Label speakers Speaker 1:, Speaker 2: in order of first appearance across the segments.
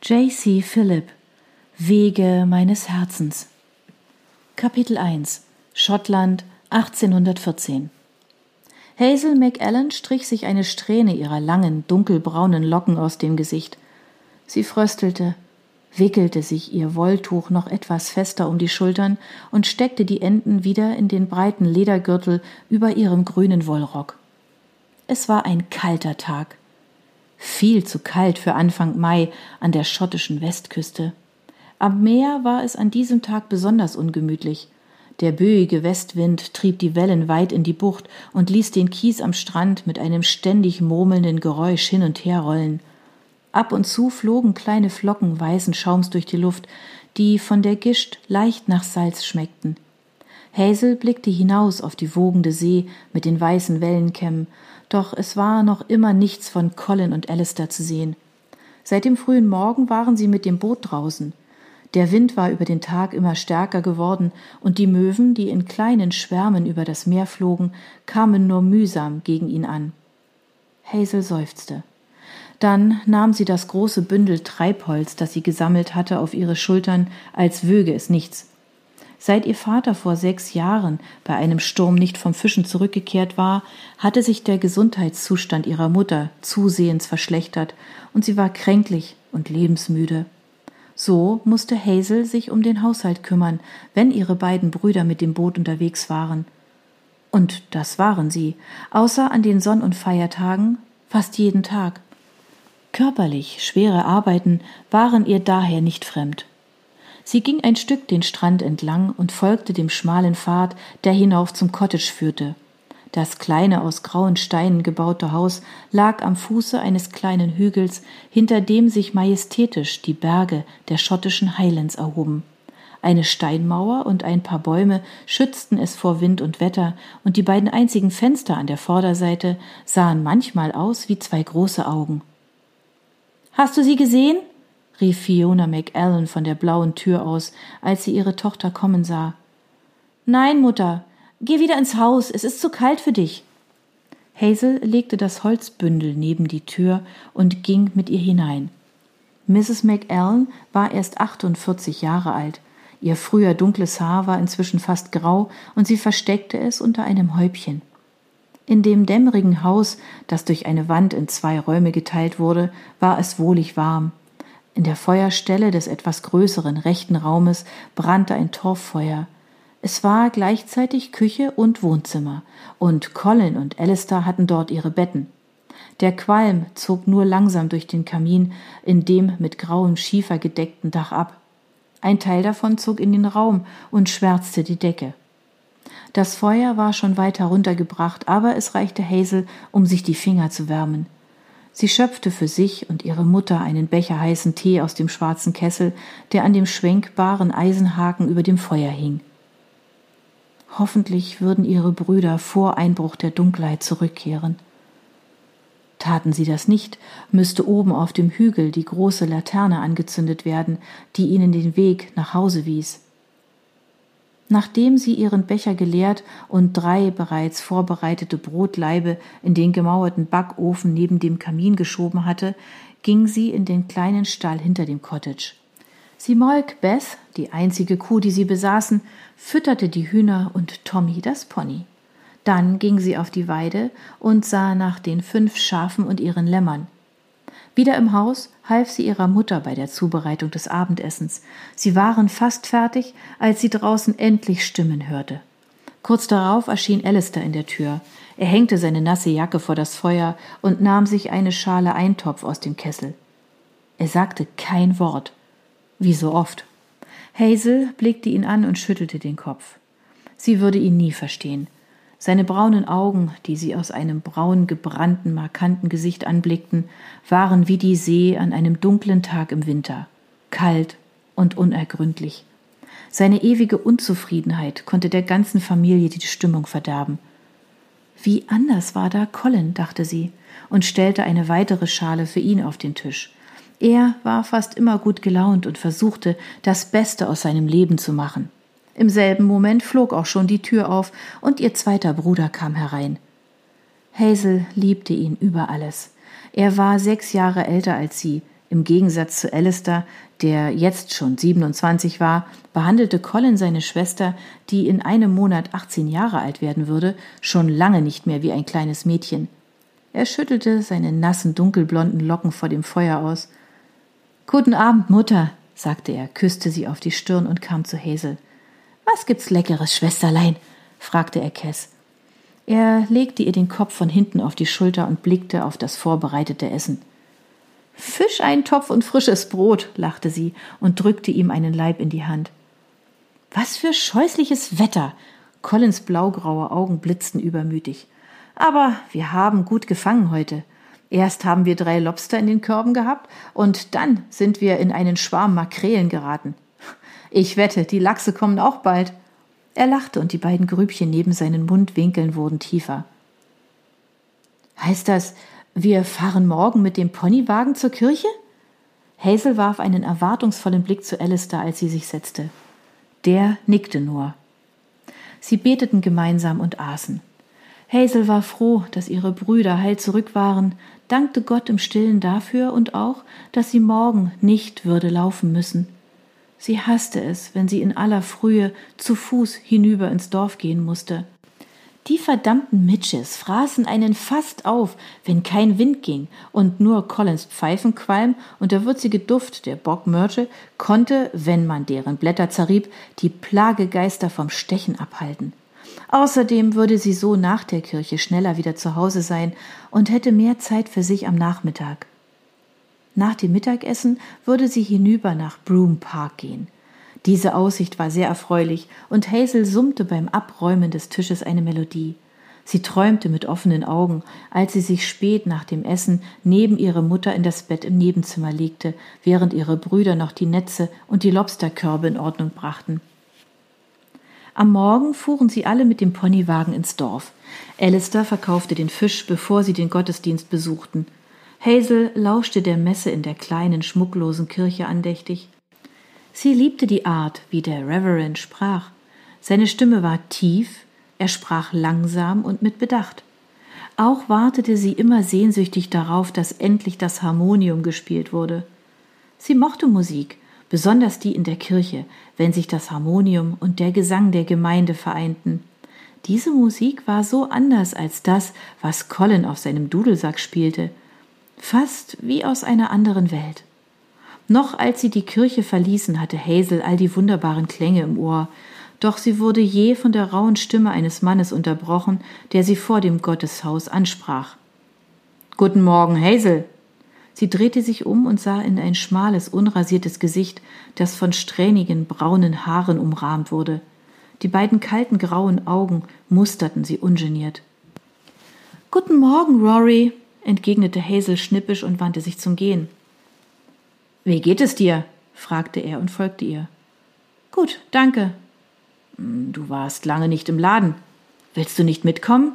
Speaker 1: J.C. Phillip Wege meines Herzens Kapitel 1 Schottland 1814 Hazel McAllen strich sich eine Strähne ihrer langen, dunkelbraunen Locken aus dem Gesicht. Sie fröstelte, wickelte sich ihr Wolltuch noch etwas fester um die Schultern und steckte die Enden wieder in den breiten Ledergürtel über ihrem grünen Wollrock. Es war ein kalter Tag viel zu kalt für Anfang Mai an der schottischen Westküste. Am Meer war es an diesem Tag besonders ungemütlich. Der böige Westwind trieb die Wellen weit in die Bucht und ließ den Kies am Strand mit einem ständig murmelnden Geräusch hin und her rollen. Ab und zu flogen kleine Flocken weißen Schaums durch die Luft, die von der Gischt leicht nach Salz schmeckten. Hazel blickte hinaus auf die wogende See mit den weißen Wellenkämmen, doch es war noch immer nichts von Colin und Alistair zu sehen. Seit dem frühen Morgen waren sie mit dem Boot draußen. Der Wind war über den Tag immer stärker geworden, und die Möwen, die in kleinen Schwärmen über das Meer flogen, kamen nur mühsam gegen ihn an. Hazel seufzte. Dann nahm sie das große Bündel Treibholz, das sie gesammelt hatte, auf ihre Schultern, als wöge es nichts. Seit ihr Vater vor sechs Jahren bei einem Sturm nicht vom Fischen zurückgekehrt war, hatte sich der Gesundheitszustand ihrer Mutter zusehends verschlechtert und sie war kränklich und lebensmüde. So musste Hazel sich um den Haushalt kümmern, wenn ihre beiden Brüder mit dem Boot unterwegs waren. Und das waren sie, außer an den Sonn- und Feiertagen, fast jeden Tag. Körperlich schwere Arbeiten waren ihr daher nicht fremd. Sie ging ein Stück den Strand entlang und folgte dem schmalen Pfad, der hinauf zum Cottage führte. Das kleine aus grauen Steinen gebaute Haus lag am Fuße eines kleinen Hügels, hinter dem sich majestätisch die Berge der schottischen Highlands erhoben. Eine Steinmauer und ein paar Bäume schützten es vor Wind und Wetter, und die beiden einzigen Fenster an der Vorderseite sahen manchmal aus wie zwei große Augen. Hast du sie gesehen? Rief Fiona McAllen von der blauen Tür aus, als sie ihre Tochter kommen sah. Nein, Mutter, geh wieder ins Haus, es ist zu kalt für dich. Hazel legte das Holzbündel neben die Tür und ging mit ihr hinein. Mrs. McAllen war erst 48 Jahre alt. Ihr früher dunkles Haar war inzwischen fast grau und sie versteckte es unter einem Häubchen. In dem dämmerigen Haus, das durch eine Wand in zwei Räume geteilt wurde, war es wohlig warm. In der Feuerstelle des etwas größeren rechten Raumes brannte ein Torffeuer. Es war gleichzeitig Küche und Wohnzimmer, und Colin und Alistair hatten dort ihre Betten. Der Qualm zog nur langsam durch den Kamin in dem mit grauem Schiefer gedeckten Dach ab. Ein Teil davon zog in den Raum und schwärzte die Decke. Das Feuer war schon weit heruntergebracht, aber es reichte Hazel, um sich die Finger zu wärmen. Sie schöpfte für sich und ihre Mutter einen Becher heißen Tee aus dem schwarzen Kessel, der an dem schwenkbaren Eisenhaken über dem Feuer hing. Hoffentlich würden ihre Brüder vor Einbruch der Dunkelheit zurückkehren. Taten sie das nicht, müsste oben auf dem Hügel die große Laterne angezündet werden, die ihnen den Weg nach Hause wies. Nachdem sie ihren Becher geleert und drei bereits vorbereitete Brotlaibe in den gemauerten Backofen neben dem Kamin geschoben hatte, ging sie in den kleinen Stall hinter dem Cottage. Sie molk Beth, die einzige Kuh, die sie besaßen, fütterte die Hühner und Tommy das Pony. Dann ging sie auf die Weide und sah nach den fünf Schafen und ihren Lämmern. Wieder im Haus half sie ihrer Mutter bei der Zubereitung des Abendessens. Sie waren fast fertig, als sie draußen endlich Stimmen hörte. Kurz darauf erschien Alistair in der Tür. Er hängte seine nasse Jacke vor das Feuer und nahm sich eine Schale Eintopf aus dem Kessel. Er sagte kein Wort, wie so oft. Hazel blickte ihn an und schüttelte den Kopf. Sie würde ihn nie verstehen. Seine braunen Augen, die sie aus einem braun gebrannten, markanten Gesicht anblickten, waren wie die See an einem dunklen Tag im Winter, kalt und unergründlich. Seine ewige Unzufriedenheit konnte der ganzen Familie die Stimmung verderben. Wie anders war da Colin, dachte sie, und stellte eine weitere Schale für ihn auf den Tisch. Er war fast immer gut gelaunt und versuchte, das Beste aus seinem Leben zu machen. Im selben Moment flog auch schon die Tür auf und ihr zweiter Bruder kam herein. Hazel liebte ihn über alles. Er war sechs Jahre älter als sie, Im Gegensatz zu Alistair, der jetzt schon 27 war, behandelte Colin seine Schwester, die in einem Monat 18 Jahre alt werden würde, schon lange nicht mehr wie ein kleines Mädchen. Er schüttelte seine nassen, dunkelblonden Locken vor dem Feuer aus. Guten Abend, Mutter, sagte er, küsste sie auf die Stirn und kam zu Hazel. Was gibt's Leckeres, Schwesterlein? fragte er Kess. Er legte ihr den Kopf von hinten auf die Schulter und blickte auf das vorbereitete Essen. Fischeintopf und frisches Brot, lachte sie und drückte ihm einen Leib in die Hand. Was für scheußliches Wetter! Collins blaugraue Augen blitzten übermütig. Aber wir haben gut gefangen heute. Erst haben wir drei Lobster in den Körben gehabt und dann sind wir in einen Schwarm Makrelen geraten. Ich wette, die Lachse kommen auch bald. Er lachte und die beiden Grübchen neben seinen Mundwinkeln wurden tiefer. Heißt das, wir fahren morgen mit dem Ponywagen zur Kirche? Hazel warf einen erwartungsvollen Blick zu Alistair, als sie sich setzte. Der nickte nur. Sie beteten gemeinsam und aßen. Hazel war froh, dass ihre Brüder heil zurück waren, dankte Gott im Stillen dafür und auch, dass sie morgen nicht würde laufen müssen. Sie hasste es, wenn sie in aller Frühe zu Fuß hinüber ins Dorf gehen musste. Die verdammten Mitches fraßen einen fast auf, wenn kein Wind ging, und nur Collins Pfeifenqualm und der würzige Duft der Bockmörte konnte, wenn man deren Blätter zerrieb, die Plagegeister vom Stechen abhalten. Außerdem würde sie so nach der Kirche schneller wieder zu Hause sein und hätte mehr Zeit für sich am Nachmittag. Nach dem Mittagessen würde sie hinüber nach Broom Park gehen. Diese Aussicht war sehr erfreulich, und Hazel summte beim Abräumen des Tisches eine Melodie. Sie träumte mit offenen Augen, als sie sich spät nach dem Essen neben ihre Mutter in das Bett im Nebenzimmer legte, während ihre Brüder noch die Netze und die Lobsterkörbe in Ordnung brachten. Am Morgen fuhren sie alle mit dem Ponywagen ins Dorf. Alistair verkaufte den Fisch, bevor sie den Gottesdienst besuchten. Hazel lauschte der Messe in der kleinen, schmucklosen Kirche andächtig. Sie liebte die Art, wie der Reverend sprach. Seine Stimme war tief, er sprach langsam und mit Bedacht. Auch wartete sie immer sehnsüchtig darauf, dass endlich das Harmonium gespielt wurde. Sie mochte Musik, besonders die in der Kirche, wenn sich das Harmonium und der Gesang der Gemeinde vereinten. Diese Musik war so anders als das, was Colin auf seinem Dudelsack spielte, fast wie aus einer anderen Welt. Noch als sie die Kirche verließen, hatte Hazel all die wunderbaren Klänge im Ohr, doch sie wurde je von der rauen Stimme eines Mannes unterbrochen, der sie vor dem Gotteshaus ansprach. Guten Morgen, Hazel. Sie drehte sich um und sah in ein schmales, unrasiertes Gesicht, das von strähnigen, braunen Haaren umrahmt wurde. Die beiden kalten, grauen Augen musterten sie ungeniert. Guten Morgen, Rory, entgegnete Hazel schnippisch und wandte sich zum Gehen. Wie geht es dir? fragte er und folgte ihr. Gut, danke. Hm, du warst lange nicht im Laden. Willst du nicht mitkommen?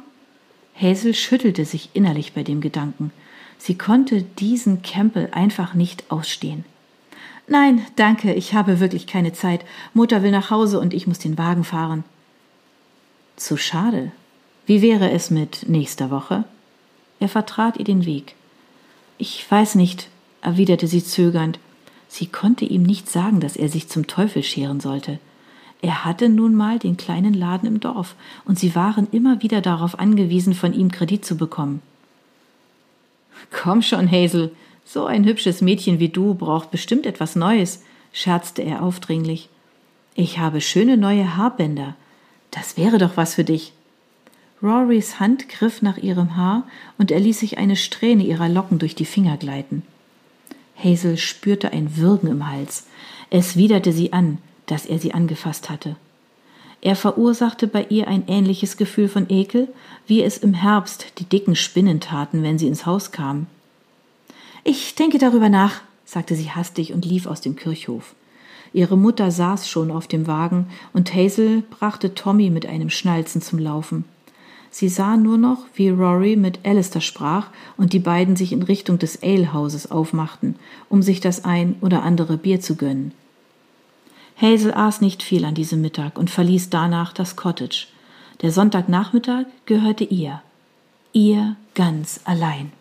Speaker 1: Hazel schüttelte sich innerlich bei dem Gedanken. Sie konnte diesen Campbell einfach nicht ausstehen. Nein, danke, ich habe wirklich keine Zeit. Mutter will nach Hause und ich muss den Wagen fahren. Zu schade. Wie wäre es mit nächster Woche? Er vertrat ihr den Weg. Ich weiß nicht, erwiderte sie zögernd. Sie konnte ihm nicht sagen, dass er sich zum Teufel scheren sollte. Er hatte nun mal den kleinen Laden im Dorf, und sie waren immer wieder darauf angewiesen, von ihm Kredit zu bekommen. Komm schon, Hazel, so ein hübsches Mädchen wie du braucht bestimmt etwas Neues, scherzte er aufdringlich. Ich habe schöne neue Haarbänder. Das wäre doch was für dich. Rorys Hand griff nach ihrem Haar und er ließ sich eine Strähne ihrer Locken durch die Finger gleiten. Hazel spürte ein Würgen im Hals. Es widerte sie an, dass er sie angefasst hatte. Er verursachte bei ihr ein ähnliches Gefühl von Ekel, wie es im Herbst die dicken Spinnen taten, wenn sie ins Haus kamen. Ich denke darüber nach, sagte sie hastig und lief aus dem Kirchhof. Ihre Mutter saß schon auf dem Wagen und Hazel brachte Tommy mit einem Schnalzen zum Laufen. Sie sah nur noch, wie Rory mit Alistair sprach und die beiden sich in Richtung des Alehauses aufmachten, um sich das ein oder andere Bier zu gönnen. Hazel aß nicht viel an diesem Mittag und verließ danach das Cottage. Der Sonntagnachmittag gehörte ihr. Ihr ganz allein.